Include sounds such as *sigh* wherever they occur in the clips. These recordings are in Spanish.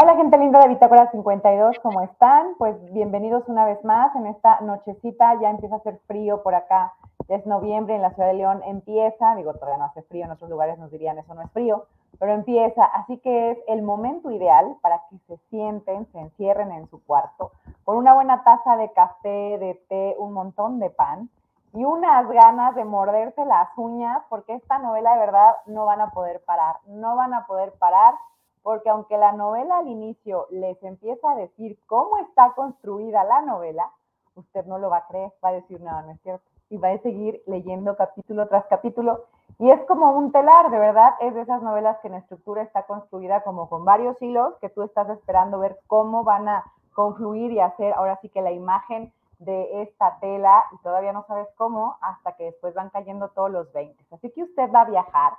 Hola gente linda de Bitácora 52, ¿cómo están? Pues bienvenidos una vez más en esta nochecita, ya empieza a hacer frío por acá, es noviembre en la ciudad de León, empieza, digo, todavía no hace frío, en otros lugares nos dirían eso no es frío, pero empieza, así que es el momento ideal para que se sienten, se encierren en su cuarto, con una buena taza de café, de té, un montón de pan y unas ganas de morderse las uñas, porque esta novela de verdad no van a poder parar, no van a poder parar porque aunque la novela al inicio les empieza a decir cómo está construida la novela, usted no lo va a creer, va a decir, no, no es cierto, y va a seguir leyendo capítulo tras capítulo, y es como un telar, de verdad, es de esas novelas que en estructura está construida como con varios hilos, que tú estás esperando ver cómo van a confluir y hacer ahora sí que la imagen de esta tela, y todavía no sabes cómo, hasta que después van cayendo todos los 20. Así que usted va a viajar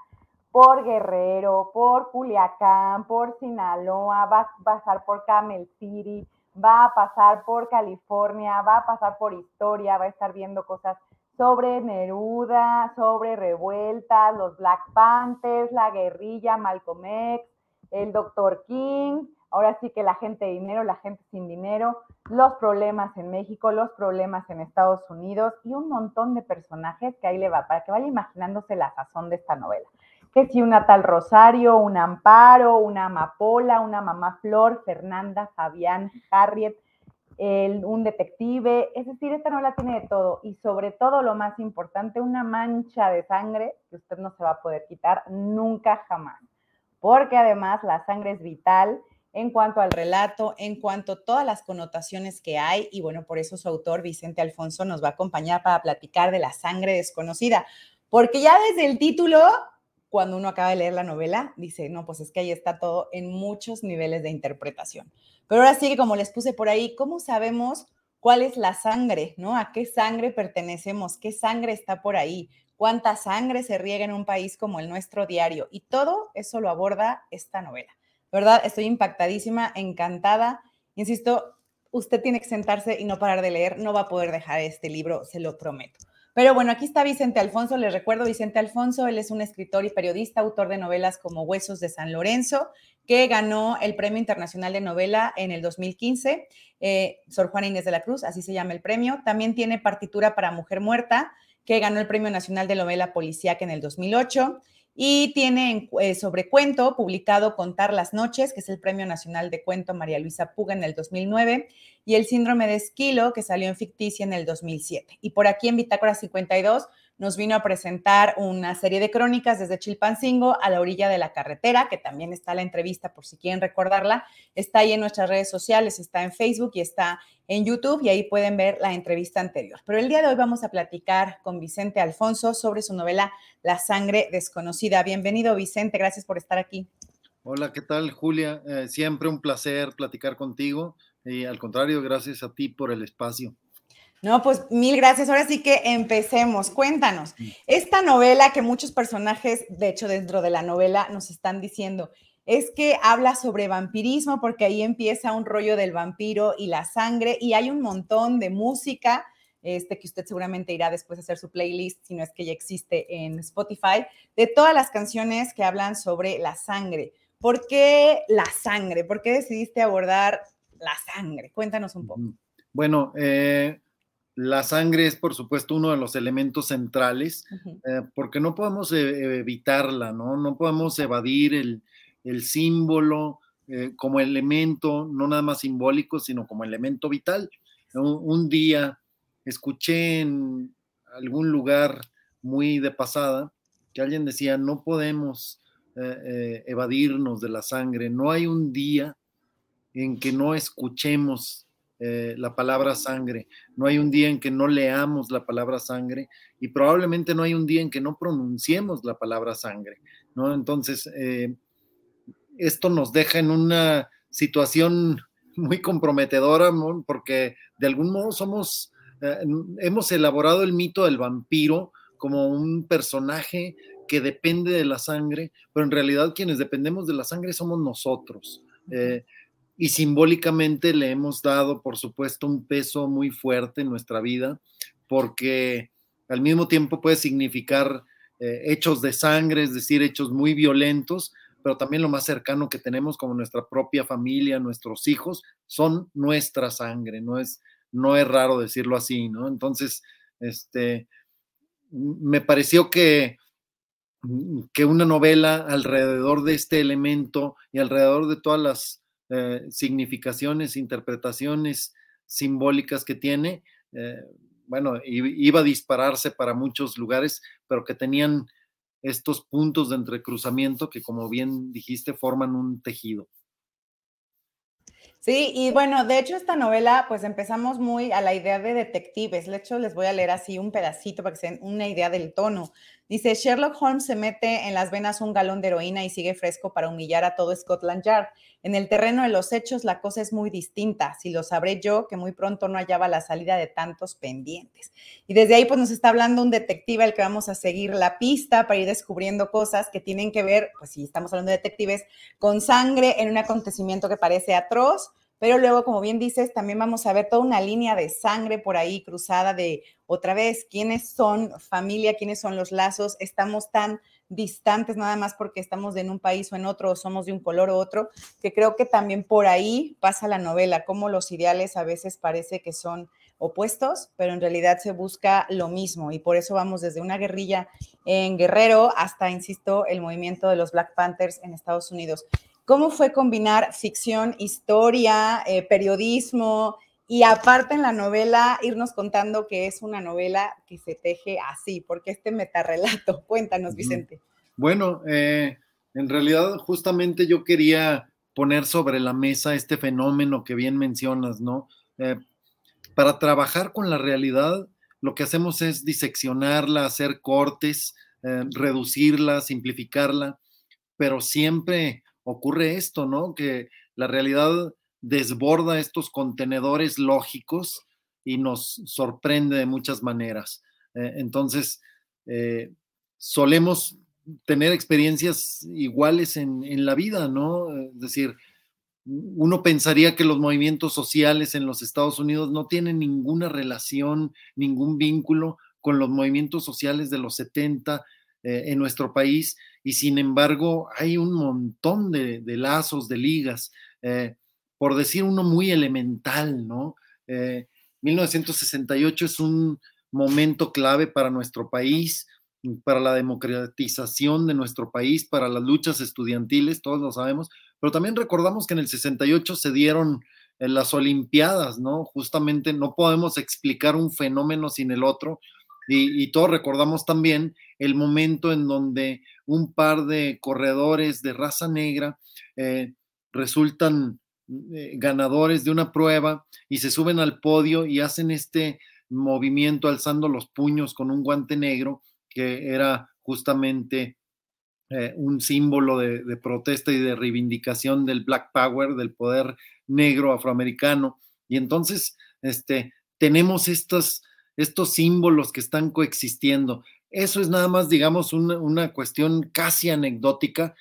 por Guerrero, por Culiacán, por Sinaloa, va a pasar por Camel City, va a pasar por California, va a pasar por historia, va a estar viendo cosas sobre Neruda, sobre revueltas, los Black Panthers, la guerrilla, Malcolm X, el Dr. King, ahora sí que la gente de dinero, la gente sin dinero, los problemas en México, los problemas en Estados Unidos y un montón de personajes que ahí le va, para que vaya imaginándose la sazón de esta novela que si una tal Rosario, un Amparo, una Amapola, una Mamá Flor, Fernanda, Fabián, Harriet, un detective, es decir, esta novela tiene de todo. Y sobre todo lo más importante, una mancha de sangre que usted no se va a poder quitar nunca jamás, porque además la sangre es vital en cuanto al relato, en cuanto a todas las connotaciones que hay. Y bueno, por eso su autor Vicente Alfonso nos va a acompañar para platicar de la sangre desconocida, porque ya desde el título cuando uno acaba de leer la novela, dice, no, pues es que ahí está todo en muchos niveles de interpretación. Pero ahora sí que como les puse por ahí, ¿cómo sabemos cuál es la sangre, ¿no? ¿A qué sangre pertenecemos? ¿Qué sangre está por ahí? ¿Cuánta sangre se riega en un país como el nuestro diario? Y todo eso lo aborda esta novela. ¿Verdad? Estoy impactadísima, encantada. Insisto, usted tiene que sentarse y no parar de leer. No va a poder dejar este libro, se lo prometo. Pero bueno, aquí está Vicente Alfonso. Les recuerdo, Vicente Alfonso, él es un escritor y periodista, autor de novelas como Huesos de San Lorenzo, que ganó el Premio Internacional de Novela en el 2015. Eh, Sor Juana Inés de la Cruz, así se llama el premio. También tiene partitura para Mujer Muerta, que ganó el Premio Nacional de Novela Policíaca en el 2008 y tiene eh, sobre cuento publicado Contar las Noches, que es el Premio Nacional de Cuento María Luisa Puga en el 2009, y El Síndrome de Esquilo, que salió en Ficticia en el 2007. Y por aquí en Bitácora 52 nos vino a presentar una serie de crónicas desde Chilpancingo a la orilla de la carretera, que también está la entrevista por si quieren recordarla. Está ahí en nuestras redes sociales, está en Facebook y está en YouTube y ahí pueden ver la entrevista anterior. Pero el día de hoy vamos a platicar con Vicente Alfonso sobre su novela La sangre desconocida. Bienvenido Vicente, gracias por estar aquí. Hola, ¿qué tal Julia? Eh, siempre un placer platicar contigo y al contrario, gracias a ti por el espacio. No, pues mil gracias. Ahora sí que empecemos. Cuéntanos, esta novela que muchos personajes, de hecho dentro de la novela, nos están diciendo, es que habla sobre vampirismo porque ahí empieza un rollo del vampiro y la sangre y hay un montón de música, este que usted seguramente irá después a hacer su playlist, si no es que ya existe en Spotify, de todas las canciones que hablan sobre la sangre. ¿Por qué la sangre? ¿Por qué decidiste abordar la sangre? Cuéntanos un poco. Bueno, eh, la sangre es, por supuesto, uno de los elementos centrales, eh, porque no podemos eh, evitarla, ¿no? No podemos evadir el, símbolo eh, como elemento, no nada más simbólico, sino como elemento vital. Un, día escuché en algún lugar muy de pasada que alguien decía, no podemos evadirnos de la sangre, no hay un día en que no escuchemos eh, la palabra sangre. No hay un día en que no leamos la palabra sangre y probablemente no hay un día en que no pronunciemos la palabra sangre, ¿no? Entonces, eh, esto nos deja en una situación *laughs* muy comprometedora porque de algún modo somos, eh, hemos elaborado el mito del vampiro como un personaje que depende de la sangre, pero en realidad quienes dependemos de la sangre somos nosotros y simbólicamente le hemos dado, por supuesto, un peso muy fuerte en nuestra vida, porque al mismo tiempo puede significar eh, hechos de sangre, es decir, hechos muy violentos, pero también lo más cercano que tenemos como nuestra propia familia, nuestros hijos, son nuestra sangre, no es, no es raro decirlo así, ¿no? Entonces, este, me pareció que, que una novela alrededor de este elemento y alrededor de todas las eh, significaciones, interpretaciones simbólicas que tiene, eh, bueno, iba a dispararse para muchos lugares, pero que tenían estos puntos de entrecruzamiento que, como bien dijiste, forman un tejido. Sí, y bueno, de hecho esta novela, pues empezamos muy a la idea de detectives. De hecho, les voy a leer así un pedacito para que se den una idea del tono. Dice, Sherlock Holmes se mete en las venas un galón de heroína y sigue fresco para humillar a todo Scotland Yard. En el terreno de los hechos la cosa es muy distinta. Si lo sabré yo, que muy pronto no hallaba la salida de tantos pendientes. Y desde ahí pues nos está hablando un detective al que vamos a seguir la pista para ir descubriendo cosas que tienen que ver, pues si estamos hablando de detectives, con sangre en un acontecimiento que parece atroz, pero luego, como bien dices, también vamos a ver toda una línea de sangre por ahí cruzada de otra vez, quiénes son familia, quiénes son los lazos, estamos tan distantes nada más porque estamos en un país o en otro, o somos de un color u otro, que creo que también por ahí pasa la novela, como los ideales a veces parece que son opuestos, pero en realidad se busca lo mismo. Y por eso vamos desde una guerrilla en Guerrero hasta, insisto, el movimiento de los Black Panthers en Estados Unidos. ¿Cómo fue combinar ficción, historia, eh, periodismo y aparte en la novela irnos contando que es una novela que se teje así? porque este metarrelato? *laughs* Cuéntanos, Vicente. Bueno, eh, en realidad justamente yo quería poner sobre la mesa este fenómeno que bien mencionas, ¿no? Eh, para trabajar con la realidad, lo que hacemos es diseccionarla, hacer cortes, reducirla, simplificarla, pero siempre ocurre esto, ¿no? Que la realidad desborda estos contenedores lógicos y nos sorprende de muchas maneras. Eh, entonces, eh, solemos tener experiencias iguales en, la vida, ¿no? Es decir, uno pensaría que los movimientos sociales en los Estados Unidos no tienen ninguna relación, ningún vínculo con los movimientos sociales de los 70 eh, en nuestro país y sin embargo hay un montón de, lazos, de ligas, eh, por decir uno muy elemental, ¿no? 1968 eh, es un momento clave para nuestro país, para la democratización de nuestro país, para las luchas estudiantiles, todos lo sabemos, pero también recordamos que en el 68 se dieron las Olimpiadas, ¿no? Justamente no podemos explicar un fenómeno sin el otro, y, todos recordamos también el momento en donde un par de corredores de raza negra eh, resultan eh, ganadores de una prueba y se suben al podio y hacen este movimiento alzando los puños con un guante negro que era justamente eh, un símbolo de, de, protesta y de reivindicación del Black Power, del poder negro afroamericano. Y entonces, este, tenemos estas estos símbolos que están coexistiendo. Eso es nada más, digamos, una, cuestión casi anecdótica,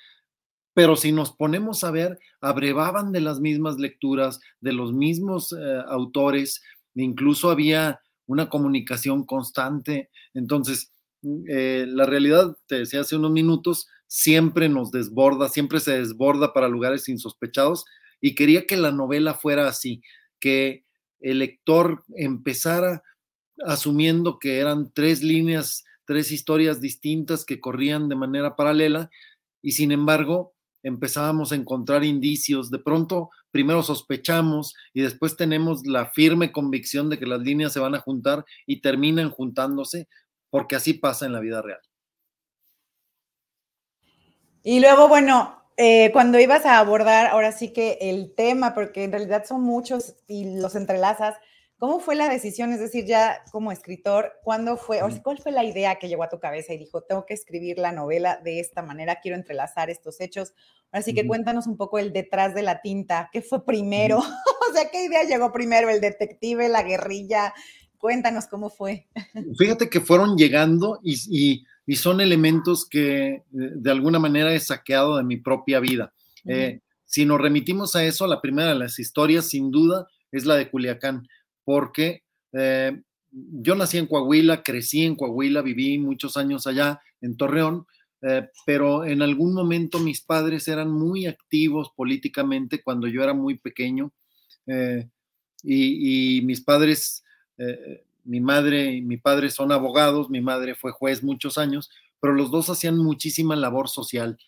pero si nos ponemos a ver, abrevaban de las mismas lecturas, de los mismos eh, autores, incluso había una comunicación constante. Entonces, mm, eh, la realidad, te decía hace unos minutos, siempre nos desborda, siempre se desborda para lugares insospechados y quería que la novela fuera así, que el lector empezara asumiendo que eran tres líneas, tres historias distintas que corrían de manera paralela y sin embargo empezábamos a encontrar indicios. De pronto, primero sospechamos y después tenemos la firme convicción de que las líneas se van a juntar y terminan juntándose porque así pasa en la vida real. Y luego, bueno, eh, cuando ibas a abordar ahora sí que el tema, porque en realidad son muchos y los entrelazas, ¿Cómo fue la decisión? Es decir, ya como escritor, ¿cuándo fue, o cuál fue la idea que llegó a tu cabeza y dijo, tengo que escribir la novela de esta manera, quiero entrelazar estos hechos? Así que cuéntanos un poco el detrás de la tinta, ¿qué fue primero? *laughs* o sea, ¿qué idea llegó primero? ¿El detective, la guerrilla? Cuéntanos cómo fue. *laughs* Fíjate que fueron llegando y, son elementos que de alguna manera he saqueado de mi propia vida. Eh, si nos remitimos a eso, la primera de las historias, sin duda, es la de Culiacán porque eh, yo nací en Coahuila, crecí en Coahuila, viví muchos años allá en Torreón, eh, pero en algún momento mis padres eran muy activos políticamente cuando yo era muy pequeño eh, y, mis padres, mi madre y mi padre son abogados, mi madre fue juez muchos años, pero los dos hacían muchísima labor social.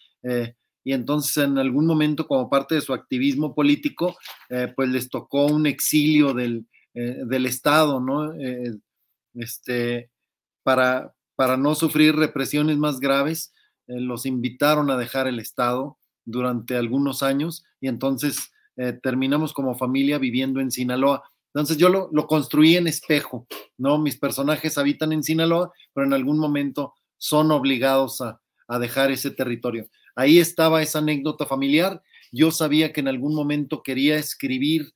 y entonces en algún momento como parte de su activismo político, pues les tocó un exilio del, del Estado, ¿no? este, para, para no sufrir represiones más graves, eh, los invitaron a dejar el Estado durante algunos años y entonces eh, terminamos como familia viviendo en Sinaloa. Entonces yo lo, construí en espejo, ¿no? Mis personajes habitan en Sinaloa, pero en algún momento son obligados a, dejar ese territorio. Ahí estaba esa anécdota familiar. Yo sabía que en algún momento quería escribir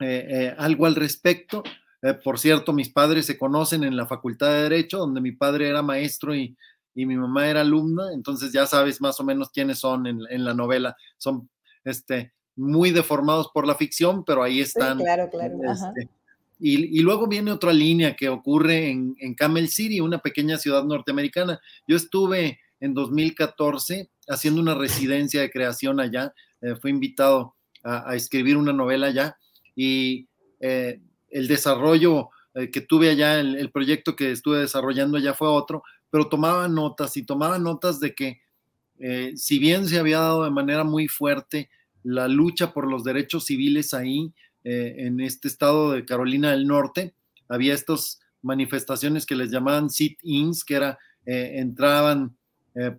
eh, algo al respecto. por cierto, mis padres se conocen en la Facultad de Derecho, donde mi padre era maestro y y mi mamá era alumna, entonces ya sabes más o menos quiénes son en, la novela. Son este, muy deformados por la ficción, pero ahí están. claro, claro. Este, y, luego viene otra línea que ocurre en, Camel City, una pequeña ciudad norteamericana. Yo estuve en 2014 haciendo una residencia de creación allá, eh, fui invitado a, escribir una novela allá y eh, el desarrollo eh, que tuve allá, el, el, proyecto que estuve desarrollando allá fue otro, pero tomaba notas y tomaba notas de que eh, si bien se había dado de manera muy fuerte la lucha por los derechos civiles ahí, en este estado de Carolina del Norte, había estas manifestaciones que les llamaban sit-ins, que era, entraban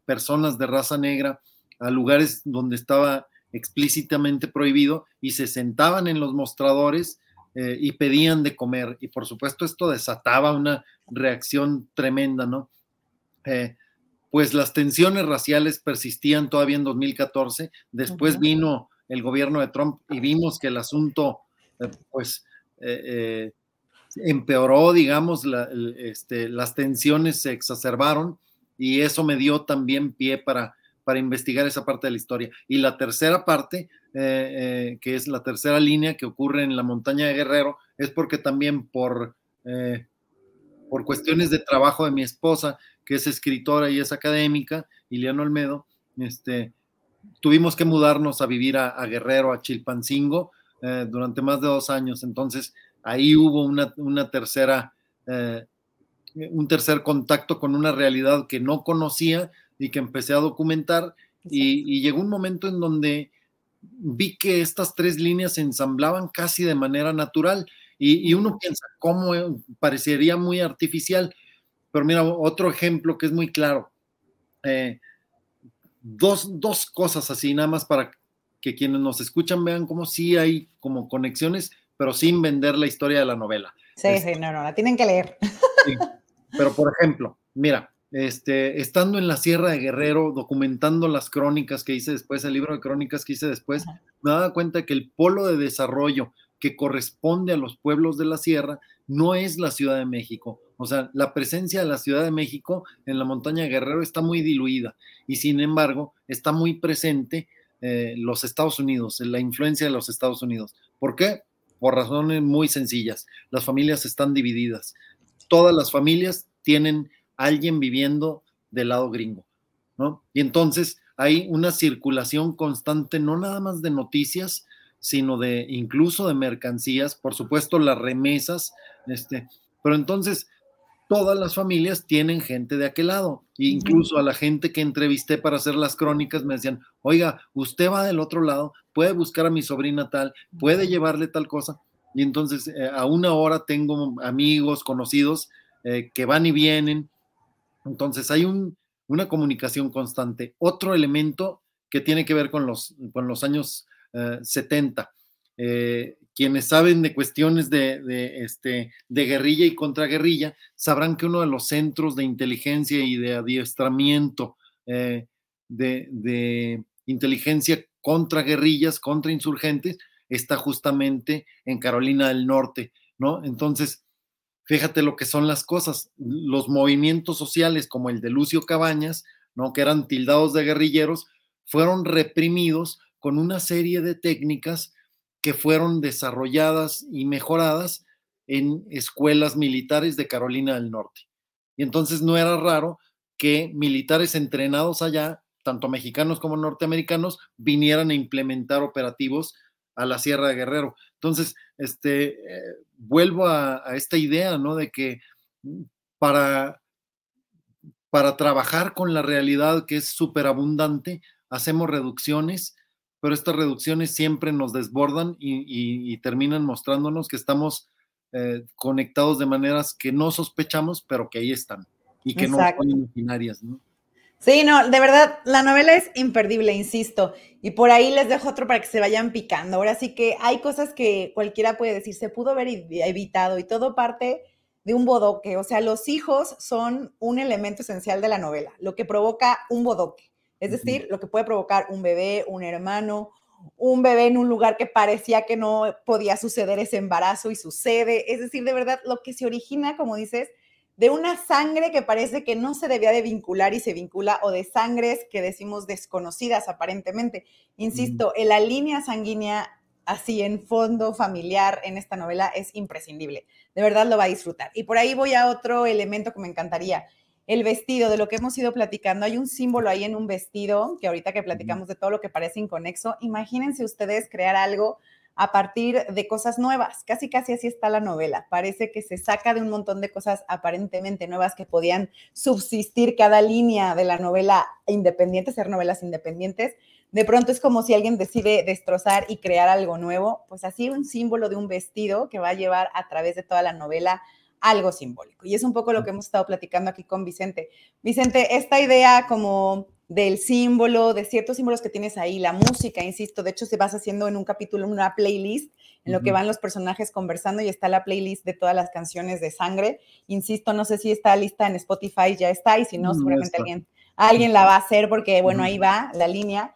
personas de raza negra a lugares donde estaba explícitamente prohibido y se sentaban en los mostradores y pedían de comer. Y por supuesto esto desataba una reacción tremenda, ¿no? Eh, pues las tensiones raciales persistían todavía en 2014. Después vino el gobierno de Trump y vimos que el asunto, eh, pues, eh, empeoró, digamos, este, las tensiones se exacerbaron y eso me dio también pie para, para investigar esa parte de la historia. Y la tercera parte, que es la tercera línea que ocurre en la montaña de Guerrero, es porque también por, por cuestiones de trabajo de mi esposa, que es escritora y es académica, Iliano Olmedo, este, tuvimos que mudarnos a vivir a, Guerrero, a Chilpancingo, eh, durante más de dos años. Entonces, ahí hubo una, tercera, eh, un tercer contacto con una realidad que no conocía y que empecé a documentar. Y, llegó un momento en donde vi que estas tres líneas se ensamblaban casi de manera natural. Y, y uno piensa, ¿cómo parecería muy artificial? Pero mira, otro ejemplo que es muy claro. Eh, dos, cosas así, nada más para que quienes nos escuchan vean cómo sí hay como conexiones, pero sin vender la historia de la novela. Sí, sí, no, no, la tienen que leer. Pero por ejemplo, mira, este, estando en la Sierra de Guerrero, documentando las crónicas que hice después, el libro de crónicas que hice después, me daba cuenta que el polo de desarrollo que corresponde a los pueblos de la sierra no es la Ciudad de México. O sea, la presencia de la Ciudad de México en la montaña de Guerrero está muy diluida y sin embargo está muy presente eh, los Estados Unidos, la influencia de los Estados Unidos. ¿Por qué? Por razones muy sencillas. Las familias están divididas. Todas las familias tienen alguien viviendo del lado gringo, ¿no? Y entonces hay una circulación constante, no nada más de noticias, sino de incluso de mercancías, por supuesto las remesas, este, pero entonces todas las familias tienen gente de aquel lado. incluso a la gente que entrevisté para hacer las crónicas me decían, oiga, usted va del otro lado, puede buscar a mi sobrina tal, puede llevarle tal cosa. Y entonces eh, a una hora tengo amigos, conocidos eh, que van y vienen. Entonces hay una comunicación constante. Otro elemento que tiene que ver con los, años 70. Eh, quienes saben de cuestiones de, este, de guerrilla y contraguerrilla sabrán que uno de los centros de inteligencia y de adiestramiento eh, de, inteligencia contra guerrillas, contra insurgentes, está justamente en Carolina del Norte, ¿no? Entonces, fíjate lo que son las cosas. Los movimientos sociales como el de Lucio Cabañas, ¿no? Que eran tildados de guerrilleros, fueron reprimidos con una serie de técnicas que fueron desarrolladas y mejoradas en escuelas militares de Carolina del Norte. Y entonces no era raro que militares entrenados allá, tanto mexicanos como norteamericanos, vinieran a implementar operativos a la Sierra de Guerrero. Entonces, este, eh, vuelvo a, esta idea, ¿no? De que para, para trabajar con la realidad que es súper abundante, hacemos reducciones, pero estas reducciones siempre nos desbordan y, terminan mostrándonos que estamos eh, conectados de maneras que no sospechamos, pero que ahí están y que no son imaginarias, ¿no? Sí, no, de verdad, la novela es imperdible, insisto. Y por ahí les dejo otro para que se vayan picando. Ahora sí que hay cosas que cualquiera puede decir, se pudo haber evitado y todo parte de un bodoque. O sea, los hijos son un elemento esencial de la novela, lo que provoca un bodoque. Es decir, lo que puede provocar un bebé, un hermano, un bebé en un lugar que parecía que no podía suceder ese embarazo y sucede. Es decir, de verdad, lo que se origina, como dices, de una sangre que parece que no se debía de vincular y se vincula, o de sangres que decimos desconocidas aparentemente. Insisto, en la línea sanguínea así en fondo familiar en esta novela es imprescindible. De verdad lo va a disfrutar. Y por ahí voy a otro elemento que me encantaría. El vestido, de lo que hemos ido platicando, hay un símbolo ahí en un vestido, que ahorita que platicamos de todo lo que parece inconexo, imagínense ustedes crear algo a partir de cosas nuevas. Casi, casi así está la novela. Parece que se saca de un montón de cosas aparentemente nuevas que podían subsistir cada línea de la novela independiente, ser novelas independientes. De pronto es como si alguien decide destrozar y crear algo nuevo, pues así un símbolo de un vestido que va a llevar a través de toda la novela algo simbólico. Y es un poco lo que hemos estado platicando aquí con Vicente. Vicente, esta idea como del símbolo, de ciertos símbolos que tienes ahí, la música, insisto, de hecho se vas haciendo en un capítulo una playlist en lo que van los personajes conversando y está la playlist de todas las canciones de sangre. Insisto, no sé si está lista en Spotify, ya está, y si no, seguramente alguien, alguien la va a hacer porque, bueno, ahí va la línea.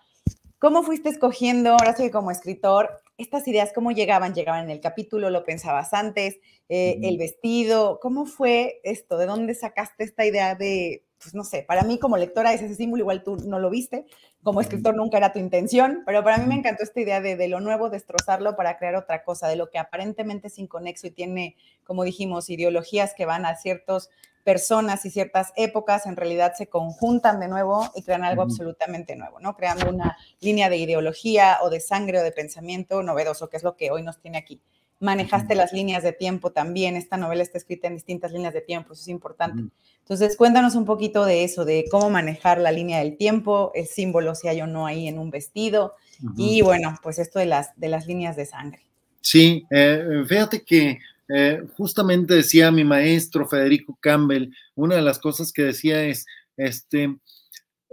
¿Cómo fuiste escogiendo, ahora sí como escritor, estas ideas, cómo llegaban? ¿Llegaban en el capítulo? ¿Lo pensabas antes? Eh, ¿El vestido? ¿Cómo fue esto? ¿De dónde sacaste esta idea de pues no sé, para mí como lectora es ese símbolo, igual tú no lo viste, como escritor nunca era tu intención, pero para mí me encantó esta idea de, de lo nuevo, destrozarlo para crear otra cosa, de lo que aparentemente es inconexo y tiene, como dijimos, ideologías que van a ciertas personas y ciertas épocas, en realidad se conjuntan de nuevo y crean algo absolutamente nuevo, ¿no? Creando una línea de ideología o de sangre o de pensamiento novedoso, que es lo que hoy nos tiene aquí manejaste las líneas de tiempo también. Esta novela está escrita en distintas líneas de tiempo, eso es importante. Entonces, cuéntanos un poquito de eso, de cómo manejar la línea del tiempo, el símbolo, si hay o no ahí en un vestido, y bueno, pues esto de las, de las líneas de sangre. Sí, eh, fíjate que eh, justamente decía mi maestro Federico Campbell, una de las cosas que decía es, este,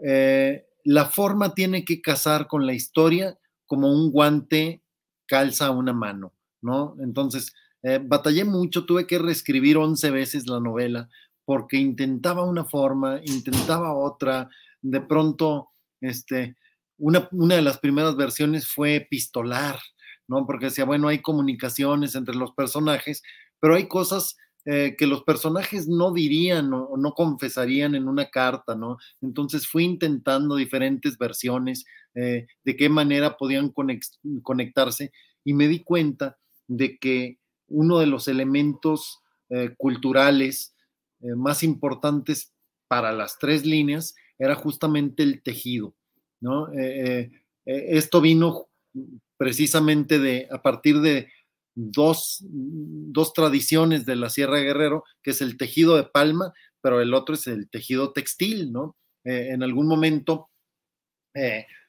eh, la forma tiene que casar con la historia como un guante calza una mano. ¿No? Entonces, eh, batallé mucho, tuve que reescribir 11 veces la novela porque intentaba una forma, intentaba otra, de pronto, este, una, una de las primeras versiones fue epistolar, ¿no? Porque decía, bueno, hay comunicaciones entre los personajes, pero hay cosas eh, que los personajes no dirían o no, confesarían en una carta, ¿no? Entonces fui intentando diferentes versiones eh, de qué manera podían conectarse y me di cuenta de que uno de los elementos eh, culturales eh, más importantes para las tres líneas era justamente el tejido. ¿no? Eh, esto vino precisamente de, a partir de dos, dos, tradiciones de la Sierra Guerrero, que es el tejido de palma, pero el otro es el tejido textil, ¿no? en algún momento,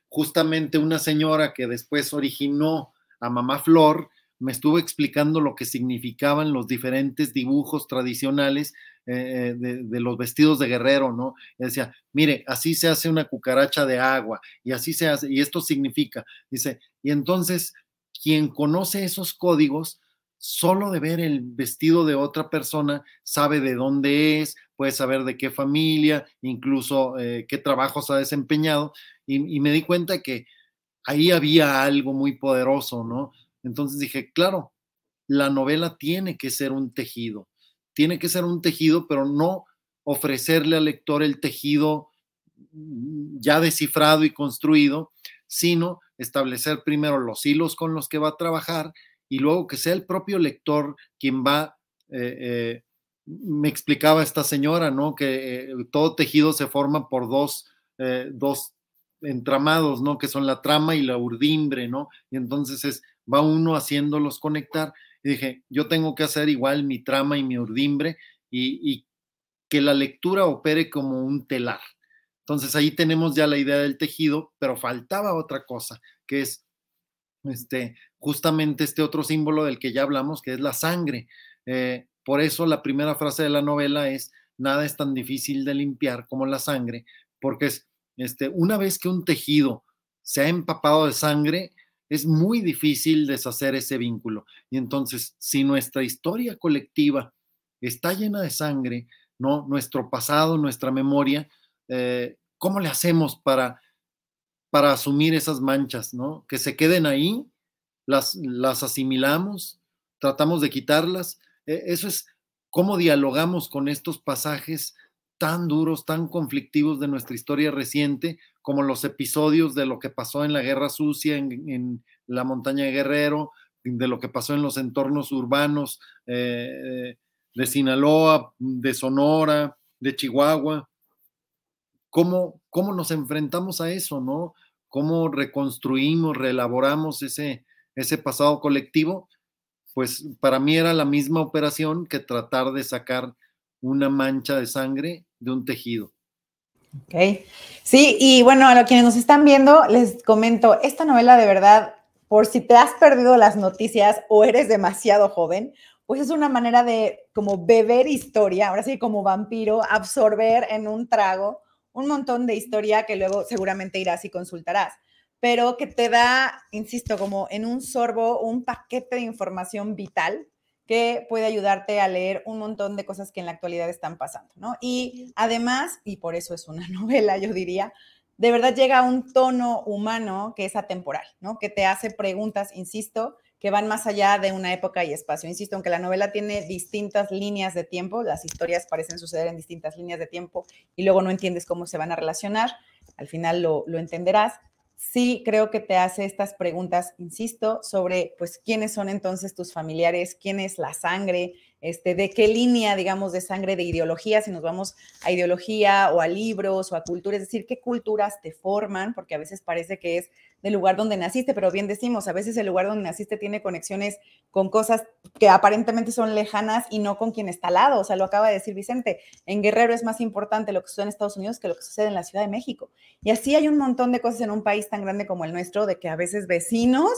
justamente una señora que después originó a Mamá Flor, me estuvo explicando lo que significaban los diferentes dibujos tradicionales eh, de, los vestidos de guerrero, ¿no? decía, mire, así se hace una cucaracha de agua y así se hace, y esto significa, dice, y entonces quien conoce esos códigos, solo de ver el vestido de otra persona, sabe de dónde es, puede saber de qué familia, incluso eh, qué trabajos ha desempeñado, y, y me di cuenta que ahí había algo muy poderoso, ¿no? Entonces dije, claro, la novela tiene que ser un tejido, tiene que ser un tejido, pero no ofrecerle al lector el tejido ya descifrado y construido, sino establecer primero los hilos con los que va a trabajar y luego que sea el propio lector quien va eh, eh, me explicaba esta señora, ¿no? Que todo tejido se forma por dos, dos entramados, ¿no? Que son la trama y la urdimbre, ¿no? Y entonces es, va uno haciéndolos conectar. Y dije, yo tengo que hacer igual mi trama y mi urdimbre y, que la lectura opere como un telar. Entonces ahí tenemos ya la idea del tejido, pero faltaba otra cosa, que es este, justamente este otro símbolo del que ya hablamos, que es la sangre. Eh, por eso la primera frase de la novela es, nada es tan difícil de limpiar como la sangre, porque es este, una vez que un tejido se ha empapado de sangre, es muy difícil deshacer ese vínculo. Y entonces, si nuestra historia colectiva está llena de sangre, ¿no? Nuestro pasado, nuestra memoria, eh, ¿cómo le hacemos para, para asumir esas manchas, ¿no? Que se queden ahí, las, las asimilamos, tratamos de quitarlas. E, eso es cómo dialogamos con estos pasajes tan duros, tan conflictivos de nuestra historia reciente, como los episodios de lo que pasó en la Guerra Sucia, en, la montaña Guerrero, de lo que pasó en los entornos urbanos eh, de Sinaloa, de Sonora, de Chihuahua. ¿Cómo, ¿Cómo nos enfrentamos a eso, no? ¿Cómo reconstruimos, reelaboramos ese, ese pasado colectivo? Pues para mí era la misma operación que tratar de sacar una mancha de sangre de un tejido. Ok. Sí, y bueno, a quienes nos están viendo, les comento, esta novela de verdad, por si te has perdido las noticias o eres demasiado joven, pues es una manera de como beber historia, ahora sí como vampiro, absorber en un trago un montón de historia que luego seguramente irás y consultarás, pero que te da, insisto, como en un sorbo, un paquete de información vital que puede ayudarte a leer un montón de cosas que en la actualidad están pasando, ¿no? Y además, y por eso es una *laughs* novela, yo diría, de verdad llega a un tono humano que es atemporal, ¿no? Que te hace preguntas, insisto, que van más allá de una época y espacio. Insisto, aunque la novela tiene distintas líneas de tiempo, las historias parecen suceder en distintas líneas de tiempo y luego no entiendes cómo se van a relacionar, al final lo, lo entenderás sí creo que te hace estas preguntas, insisto, sobre pues quiénes son entonces tus familiares, quién es la sangre, este, de qué línea, digamos, de sangre de ideología, si nos vamos a ideología o a libros o a cultura, es decir, qué culturas te forman, porque a veces parece que es del lugar donde naciste, pero bien decimos, a veces el lugar donde naciste tiene conexiones con cosas que aparentemente son lejanas y no con quien está al lado, o sea, lo acaba de decir Vicente, en Guerrero es más importante lo que sucede en Estados Unidos que lo que sucede en la Ciudad de México. Y así hay un montón de cosas en un país tan grande como el nuestro, de que a veces vecinos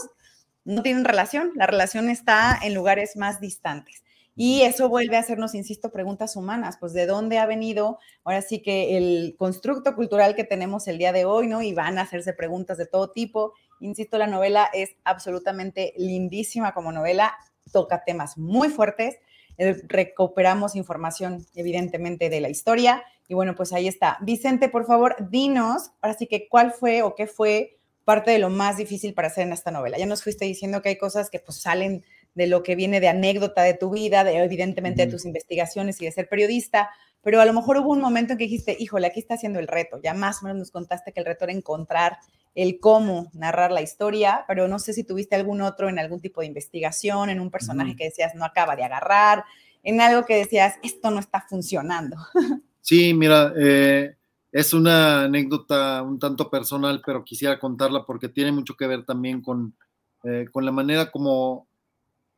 no tienen relación, la relación está en lugares más distantes. Y eso vuelve a hacernos, insisto, preguntas humanas, pues de dónde ha venido ahora sí que el constructo cultural que tenemos el día de hoy, ¿no? Y van a hacerse preguntas de todo tipo. Insisto, la novela es absolutamente lindísima como novela, toca temas muy fuertes, eh, recuperamos información evidentemente de la historia y bueno, pues ahí está. Vicente, por favor, dinos, ahora sí que cuál fue o qué fue parte de lo más difícil para hacer en esta novela. Ya nos fuiste diciendo que hay cosas que pues salen de lo que viene de anécdota de tu vida, de evidentemente de tus investigaciones y de ser periodista, pero a lo mejor hubo un momento en que dijiste, híjole, aquí está haciendo el reto. Ya más o menos nos contaste que el reto era encontrar el cómo narrar la historia, pero no sé si tuviste algún otro en algún tipo de investigación, en un personaje que decías no acaba de agarrar, en algo que decías esto no está funcionando. *laughs* Sí, mira, eh, es una anécdota un tanto personal, pero quisiera contarla porque tiene mucho que ver también con, eh, con la manera como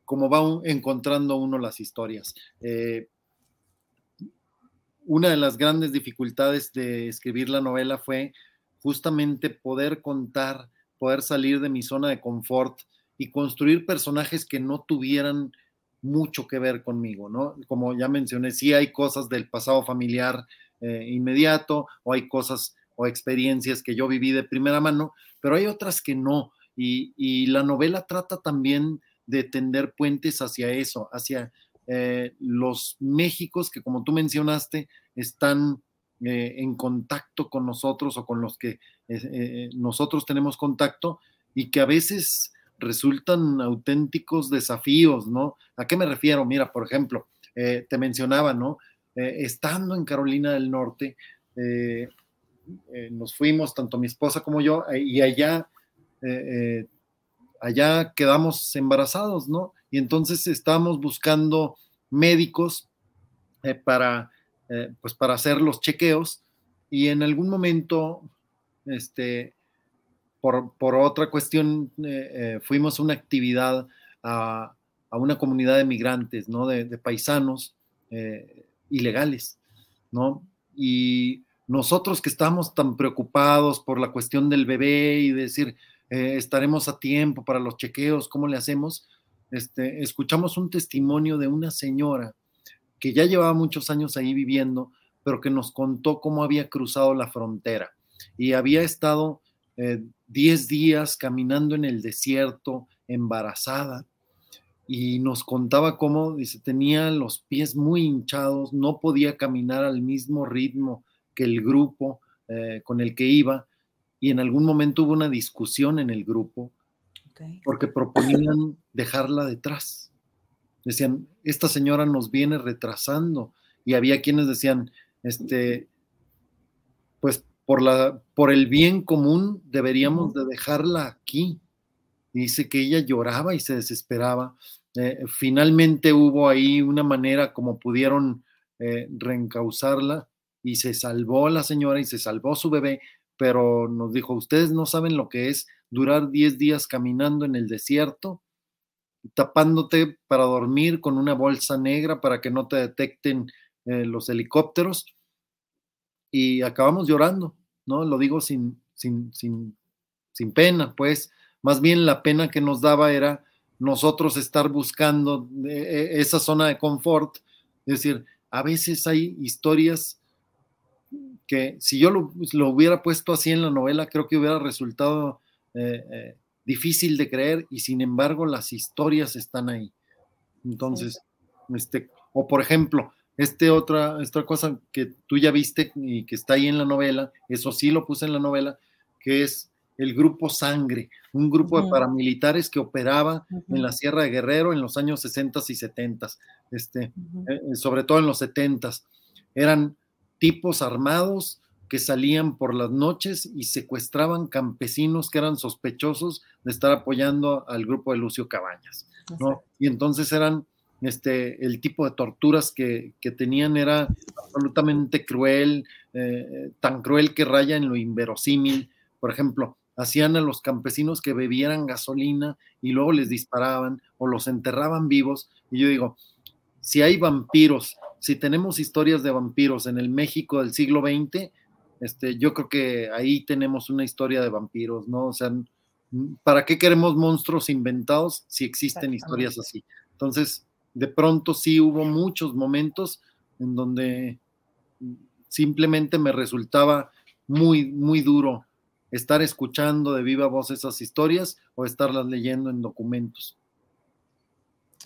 como va encontrando uno las historias. Eh, una de las grandes dificultades de escribir la novela fue justamente poder contar, poder salir de mi zona de confort y construir personajes que no tuvieran mucho que ver conmigo, ¿no? Como ya mencioné, sí hay cosas del pasado familiar eh, inmediato o hay cosas o experiencias que yo viví de primera mano, pero hay otras que no. y la novela trata también de tender puentes hacia eso, hacia eh, los Méxicos que, como tú mencionaste, están eh, en contacto con nosotros o con los que eh, nosotros tenemos contacto y que a veces resultan auténticos desafíos, ¿no? ¿A qué me refiero? Mira, por ejemplo, te mencionaba, ¿no? estando en Carolina del Norte, nos fuimos, tanto mi esposa como yo, y allá allá quedamos embarazados, ¿no? Y entonces estábamos buscando médicos eh, para, eh, pues para hacer los chequeos y en algún momento, este, por, por otra cuestión, fuimos a una actividad a, a, una comunidad de migrantes, ¿no? De, de paisanos ilegales, ¿no? Y nosotros que estamos tan preocupados por la cuestión del bebé y decir, eh, estaremos a tiempo para los chequeos, ¿cómo le hacemos? Este, escuchamos un testimonio de una señora que ya llevaba muchos años ahí viviendo, pero que nos contó cómo había cruzado la frontera y había estado 10 eh, días caminando en el desierto, embarazada, y nos contaba cómo, dice, tenía los pies muy hinchados, no podía caminar al mismo ritmo que el grupo eh, con el que iba, y en algún momento hubo una discusión en el grupo porque proponían dejarla detrás. Decían, esta señora nos viene retrasando, y había quienes decían, este, pues por, la, por el bien común deberíamos de dejarla aquí. dice que ella lloraba y se desesperaba. Eh, finalmente hubo ahí una manera como pudieron eh, reencauzarla y se salvó la señora y se salvó su bebé, pero nos dijo, ustedes no saben lo que es durar 10 días caminando en el desierto, tapándote para dormir con una bolsa negra para que no te detecten eh, los helicópteros. Y acabamos llorando, ¿no? Lo digo sin, sin, sin, sin pena, pues más bien la pena que nos daba era nosotros estar buscando eh, esa zona de confort. Es decir, a veces hay historias que si yo lo, hubiera puesto así en la novela, creo que hubiera resultado eh, eh, difícil de creer y sin embargo las historias están ahí. Entonces, este, o por ejemplo, este otra, esta cosa que tú ya viste y que está ahí en la novela, eso sí lo puse en la novela, que es el grupo Sangre, un grupo de paramilitares que operaba en la Sierra de Guerrero en los años 60 y 70, este, eh, sobre todo en los 70. Eran tipos armados que salían por las noches y secuestraban campesinos que eran sospechosos de estar apoyando al grupo de Lucio Cabañas, ¿no? Y entonces eran, este, el tipo de torturas que, tenían era absolutamente cruel, eh, tan cruel que raya en lo inverosímil. Por ejemplo, hacían a los campesinos que bebieran gasolina y luego les disparaban o los enterraban vivos. Y yo digo, si hay vampiros si tenemos historias de vampiros en el México del siglo XX, este, yo creo que ahí tenemos una historia de vampiros, ¿no? O sea, ¿para qué queremos monstruos inventados si existen historias así? Entonces, de pronto sí hubo muchos momentos en donde simplemente me resultaba muy, muy duro estar escuchando de viva voz esas historias o estarlas leyendo en documentos.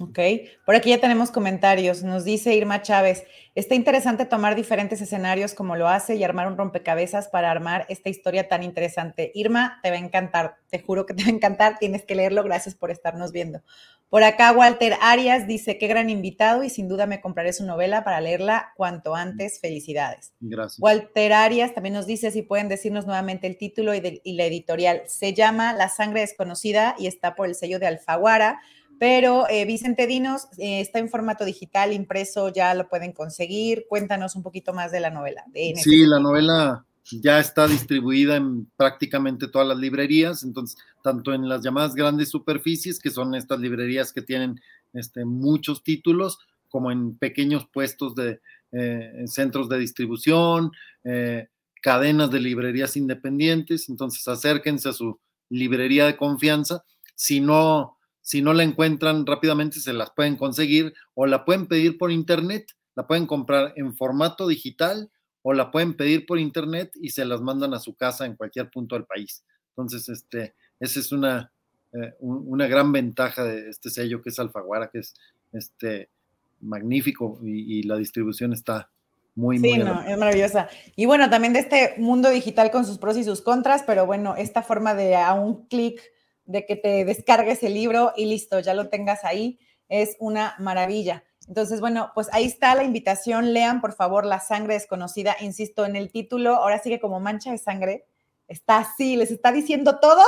Ok, por aquí ya tenemos comentarios. Nos dice Irma Chávez, está interesante tomar diferentes escenarios como lo hace y armar un rompecabezas para armar esta historia tan interesante. Irma, te va a encantar, te juro que te va a encantar, tienes que leerlo, gracias por estarnos viendo. Por acá Walter Arias dice, qué gran invitado y sin duda me compraré su novela para leerla cuanto antes. Felicidades. Gracias. Walter Arias también nos dice si pueden decirnos nuevamente el título y, y la editorial. Se llama La sangre desconocida y está por el sello de Alfaguara pero eh, Vicente Dinos eh, está en formato digital, impreso, ya lo pueden conseguir. Cuéntanos un poquito más de la novela. sí, la novela ya está distribuida en prácticamente todas las librerías, entonces, tanto en las llamadas grandes superficies, que son estas librerías que tienen este, muchos títulos, como en pequeños puestos de eh, centros de distribución, cadenas de librerías independientes, entonces acérquense a su librería de confianza. Si no si no la encuentran rápidamente, se las pueden conseguir o la pueden pedir por internet, la pueden comprar en formato digital o la pueden pedir por internet y se las mandan a su casa en cualquier punto del país. Entonces, este, esa es una, eh, una gran ventaja de este sello que es Alfaguara, que es este, magnífico y, la distribución está muy, sí, muy no, es maravillosa. Y bueno, también de este mundo digital con sus pros y sus contras, pero bueno, esta forma de a un clic de que te descargues el libro y listo, ya lo tengas ahí, es una maravilla. Entonces, bueno, pues ahí está la invitación. Lean, por favor, La sangre desconocida. Insisto, en el título, ahora sigue como mancha de sangre. Está así, les está diciendo todo,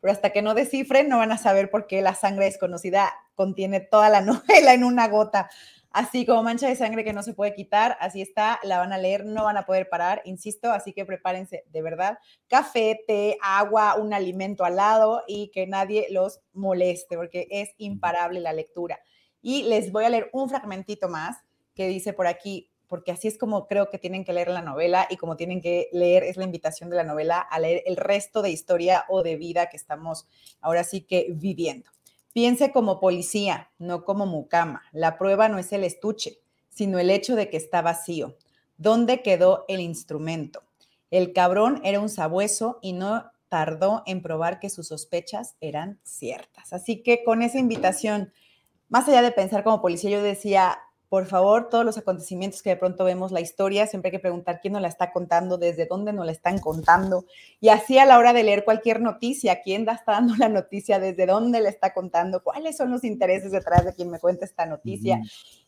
pero hasta que no descifren no van a saber por qué la sangre desconocida contiene toda la *laughs* novela en una gota. Así como mancha de sangre que no se puede quitar, así está, la van a leer, no van a poder parar, insisto, así que prepárense de verdad. Café, té, agua, un alimento al lado y que nadie los moleste, porque es imparable la lectura. Y les voy a leer un fragmentito más que dice por aquí, porque así es como creo que tienen que leer la novela y como tienen que leer, es la invitación de la novela a leer el resto de historia o de vida que estamos ahora sí que viviendo. Piense como policía, no como mucama. La prueba no es el estuche, sino el hecho de que está vacío. ¿Dónde quedó el instrumento? El cabrón era un sabueso y no tardó en probar que sus sospechas eran ciertas. Así que con esa invitación, más allá de pensar como policía, yo decía, por favor, todos los acontecimientos que de pronto vemos, la historia, siempre hay que preguntar quién nos la está contando, desde dónde nos la están contando. Y así a la hora de leer cualquier noticia, quién está dando la noticia, desde dónde la está contando, cuáles son los intereses detrás de quien me cuenta esta noticia.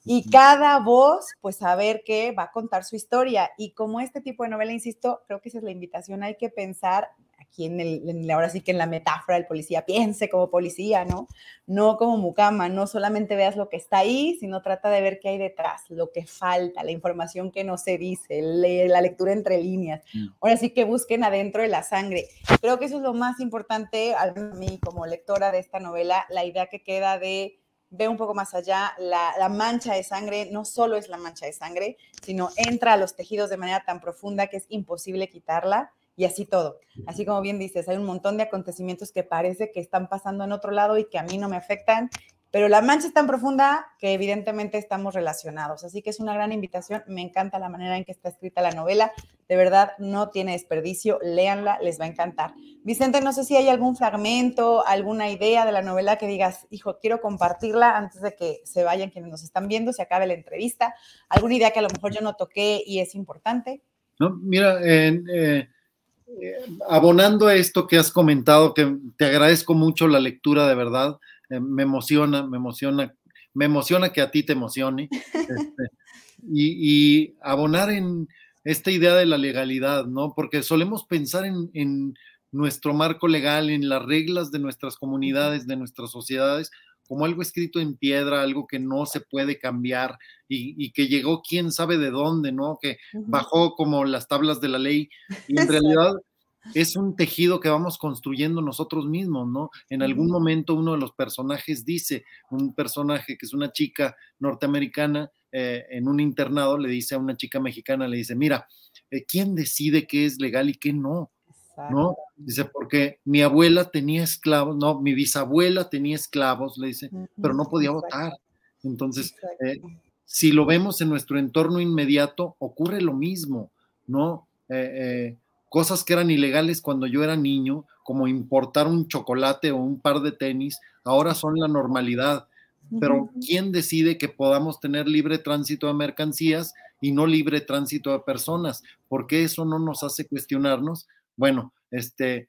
Y cada voz, pues saber que va a contar su historia. Y como este tipo de novela, insisto, creo que esa es la invitación, hay que pensar aquí en el, ahora sí que en la metáfora del policía, piense como policía, ¿no? No como mucama, no solamente veas lo que está ahí, sino trata de ver qué hay detrás, lo que falta, la información que no se dice, la lectura entre líneas. Mm. Ahora sí que busquen adentro de la sangre. Creo que eso es lo más importante, a mí como lectora de esta novela, la idea que queda de ve un poco más allá, la, la, mancha de sangre no solo es la mancha de sangre, sino entra a los tejidos de manera tan profunda que es imposible quitarla y así todo. Así como bien dices, hay un montón de acontecimientos que parece que están pasando en otro lado y que a mí no me afectan, pero la mancha es tan profunda que evidentemente estamos relacionados. Así que es una gran invitación. Me encanta la manera en que está escrita la novela. De verdad, no tiene desperdicio. Léanla, les va a encantar. Vicente, no sé si hay algún fragmento, alguna idea de la novela que digas, hijo, quiero compartirla antes de que se vayan quienes nos están viendo, se acabe la entrevista. ¿Alguna idea que a lo mejor yo no toqué y es importante? No, mira, en... Eh abonando a esto que has comentado, que te agradezco mucho la lectura, de verdad, eh, me emociona, me emociona, me emociona que a ti te emocione. *laughs* Este, y, abonar en esta idea de la legalidad, ¿no? Porque solemos pensar en, nuestro marco legal, en las reglas de nuestras comunidades, de nuestras sociedades, como algo escrito en piedra, algo que no se puede cambiar y, que llegó quién sabe de dónde, ¿no? Que bajó como las tablas de la ley *laughs* y en realidad es un tejido que vamos construyendo nosotros mismos, ¿no? En algún momento uno de los personajes dice, un personaje que es una chica norteamericana eh, en un internado le dice a una chica mexicana, le dice, mira, eh, ¿quién decide qué es legal y qué no? ¿No? Dice, porque mi abuela tenía esclavos, no, mi bisabuela tenía esclavos, le dice, pero no podía votar. Entonces, eh, si lo vemos en nuestro entorno inmediato, ocurre lo mismo, ¿no? Eh, eh, cosas que eran ilegales cuando yo era niño, como importar un chocolate o un par de tenis, ahora son la normalidad. Pero ¿quién decide que podamos tener libre tránsito de mercancías y no libre tránsito de personas? ¿Por qué eso no nos hace cuestionarnos bueno, este,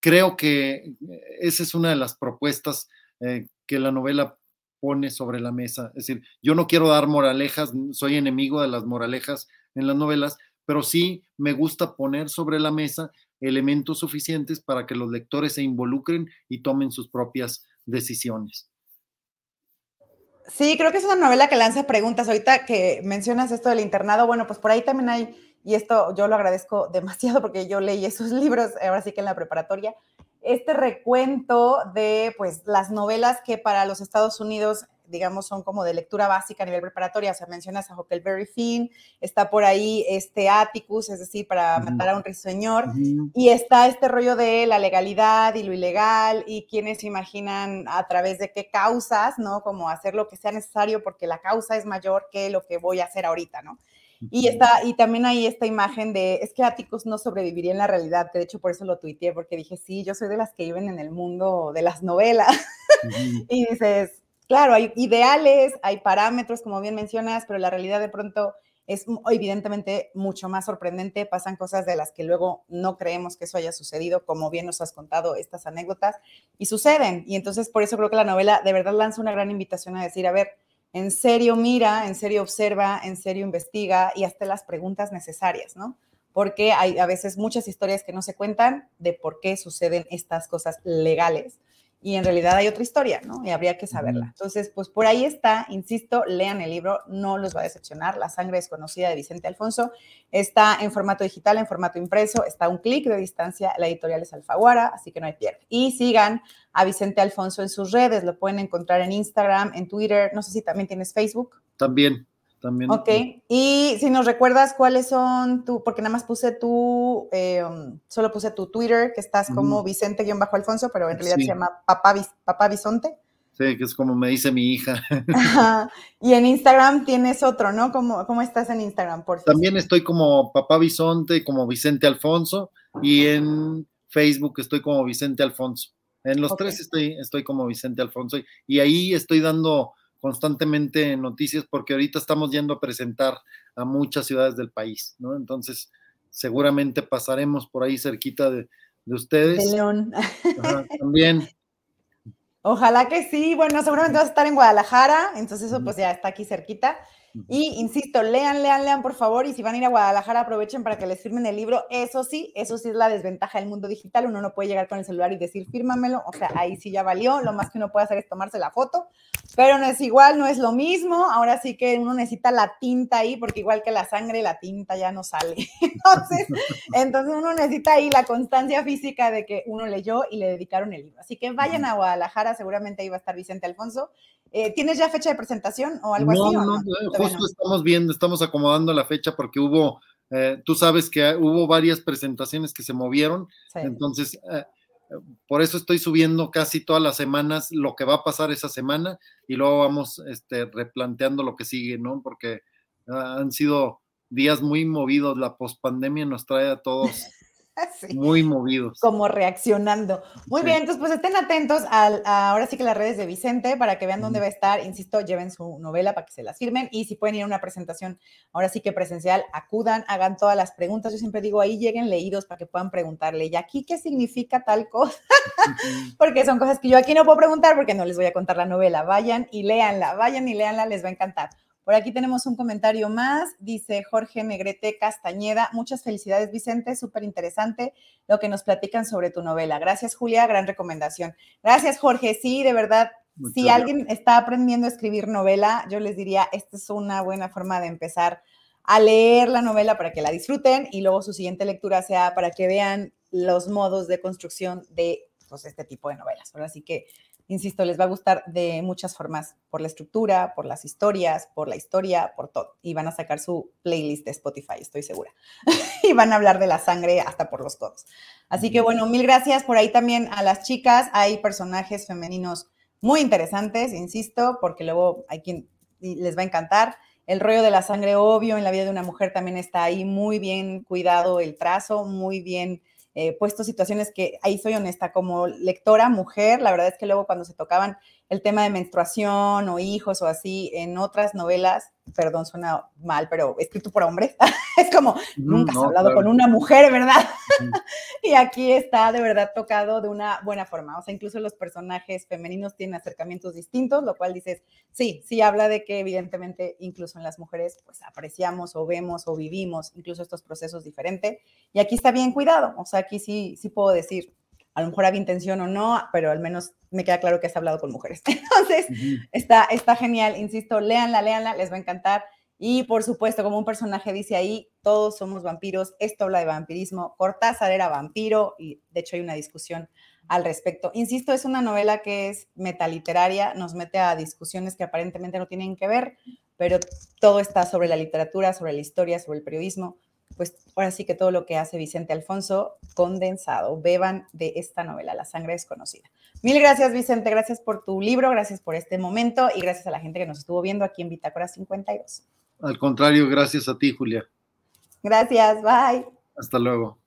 creo que esa es una de las propuestas eh, que la novela pone sobre la mesa. Es decir, yo no quiero dar moralejas, soy enemigo de las moralejas en las novelas, pero sí me gusta poner sobre la mesa elementos suficientes para que los lectores se involucren y tomen sus propias decisiones. Sí, creo que es una novela que lanza preguntas. Ahorita que mencionas esto del internado, bueno, pues por ahí también hay y esto yo lo agradezco demasiado porque yo leí esos *laughs* libros, ahora sí que en la preparatoria, este recuento de pues las novelas que para los Estados Unidos digamos, son como de lectura básica a nivel preparatoria. O sea, mencionas a Huckleberry Finn, está por ahí este Atticus, es decir, para matar a un señor, y está este rollo de la legalidad y lo ilegal, y quienes imaginan a través de qué causas, ¿no? Como hacer lo que sea necesario porque la causa es mayor que lo que voy a hacer ahorita, ¿no? Y, está, y también hay esta imagen de, es que Atticus no sobreviviría en la realidad, de hecho por eso lo tuiteé, porque dije, sí, yo soy de las que viven en el mundo de las novelas. *laughs* y dices, claro, hay ideales, hay parámetros, como bien mencionas, pero la realidad de pronto es evidentemente mucho más sorprendente, pasan cosas de las que luego no creemos que eso haya sucedido, como bien nos has contado estas anécdotas, y suceden. Y entonces por eso creo que la novela de verdad lanza una gran invitación a decir, a ver, en serio mira, en serio observa, en serio investiga y hazte las preguntas necesarias, ¿no? porque hay a veces muchas historias que no se cuentan de por qué suceden estas cosas legales y en realidad hay otra historia, ¿no? Y habría que saberla. Entonces, pues por ahí está, insisto, lean el libro, no los va a decepcionar. La sangre desconocida de Vicente Alfonso está en formato digital, en formato impreso, está a un clic de distancia, la editorial es Alfaguara, así que no hay pierde. Y sigan a Vicente Alfonso en sus redes, lo pueden encontrar en Instagram, en Twitter, no sé si también tienes Facebook. También. También. Ok, y si nos recuerdas cuáles son tu, porque nada más puse tu, eh, solo puse tu Twitter, que estás como Vicente-Alfonso, pero en realidad se llama Papá, Papá Bisonte. Sí, que es como me dice mi hija. *laughs* y en Instagram tienes otro, ¿no? ¿Cómo, cómo estás en Instagram? Por También estoy como Papá Bisonte, como Vicente Alfonso, y en Facebook estoy como Vicente Alfonso. En los tres estoy, estoy como Vicente Alfonso, y ahí estoy dando constantemente noticias porque ahorita estamos yendo a presentar a muchas ciudades del país, ¿no? Entonces, seguramente pasaremos por ahí cerquita de, ustedes. De León. también. Ojalá que sí. Bueno, seguramente vas a estar en Guadalajara, entonces eso pues ya está aquí cerquita. Y insisto, lean, lean, lean, por favor. Y si van a ir a Guadalajara, aprovechen para que les firmen el libro. Eso sí, eso sí es la desventaja del mundo digital. Uno no puede llegar con el celular y decir, fírmamelo. O sea, ahí sí ya valió. Lo más que uno puede hacer es tomarse la foto. Pero no es igual, no es lo mismo. Ahora sí que uno necesita la tinta ahí, porque igual que la sangre, la tinta ya no sale. *laughs* Entonces, entonces uno necesita ahí la constancia física de que uno leyó y le dedicaron el libro. Así que vayan a Guadalajara, seguramente ahí va a estar Vicente Alfonso. Eh, ¿Tienes ya fecha de presentación o algo así? no, no, justo estamos viendo, estamos acomodando la fecha porque hubo, eh, tú sabes que hubo varias presentaciones que se movieron, entonces eh, por eso estoy subiendo casi todas las semanas lo que va a pasar esa semana y luego vamos este, replanteando lo que sigue, ¿no? Porque han sido días muy movidos, la pospandemia nos trae a todos *laughs* Muy movidos. Como reaccionando. Muy bien, entonces pues estén atentos a, ahora sí que las redes de Vicente para que vean dónde va a estar. Insisto, lleven su novela para que se la firmen y si pueden ir a una presentación ahora sí que presencial, acudan, hagan todas las preguntas. Yo siempre digo, ahí lleguen leídos para que puedan preguntarle, ¿y aquí qué significa tal cosa? *laughs* porque son cosas que yo aquí no puedo preguntar porque no les voy a contar la novela. Vayan y léanla, vayan y léanla, les va a encantar. Por aquí tenemos un comentario más, dice Jorge Negrete Castañeda. Muchas felicidades, Vicente, súper interesante lo que nos platican sobre tu novela. Gracias, Julia, gran recomendación. Gracias, Jorge. Sí, de verdad, si alguien está aprendiendo a escribir novela, yo les diría, esta es una buena forma de empezar a leer la novela para que la disfruten y luego su siguiente lectura sea para que vean los modos de construcción de pues, este tipo de novelas. Así que insisto, les va a gustar de muchas formas, por la estructura, por las historias, por la historia, por todo. Y van a sacar su playlist de Spotify, estoy segura. *laughs* y van a hablar de la sangre hasta por los codos. Así que bueno, mil gracias por ahí también a las chicas. Hay personajes femeninos muy interesantes, insisto, porque luego hay quien les va a encantar. El rollo de la sangre, obvio, en la vida de una mujer también está ahí muy bien cuidado el trazo, muy bien eh, puesto situaciones que, ahí soy honesta, como lectora, mujer, la verdad es que luego cuando se tocaban el tema de menstruación o hijos o así en otras novelas, perdón, suena mal, pero escrito por hombres, *laughs* es como, nunca has hablado con una mujer, ¿verdad? *laughs* y aquí está de verdad tocado de una buena forma, o sea, incluso los personajes femeninos tienen acercamientos distintos, lo cual dices, sí, sí habla de que evidentemente incluso en las mujeres pues apreciamos o vemos o vivimos incluso estos procesos diferentes, y aquí está bien cuidado, o sea, aquí sí, sí puedo decir, a lo mejor había intención o no, pero al menos me queda claro que has hablado con mujeres. *laughs* Entonces, está, está genial, insisto, léanla, léanla, les va a encantar. Y por supuesto, como un personaje dice ahí, todos somos vampiros, esto habla de vampirismo, Cortázar era vampiro y de hecho hay una discusión al respecto. Insisto, es una novela que es metaliteraria, nos mete a discusiones que aparentemente no tienen que ver, pero todo está sobre la literatura, sobre la historia, sobre el periodismo, pues ahora sí que todo lo que hace Vicente Alfonso condensado. Beban de esta novela, La sangre desconocida. Mil gracias, Vicente. Gracias por tu libro, gracias por este momento y gracias a la gente que nos estuvo viendo aquí en Bitácora 52. Al contrario, gracias a ti, Julia. Gracias, bye. Hasta luego.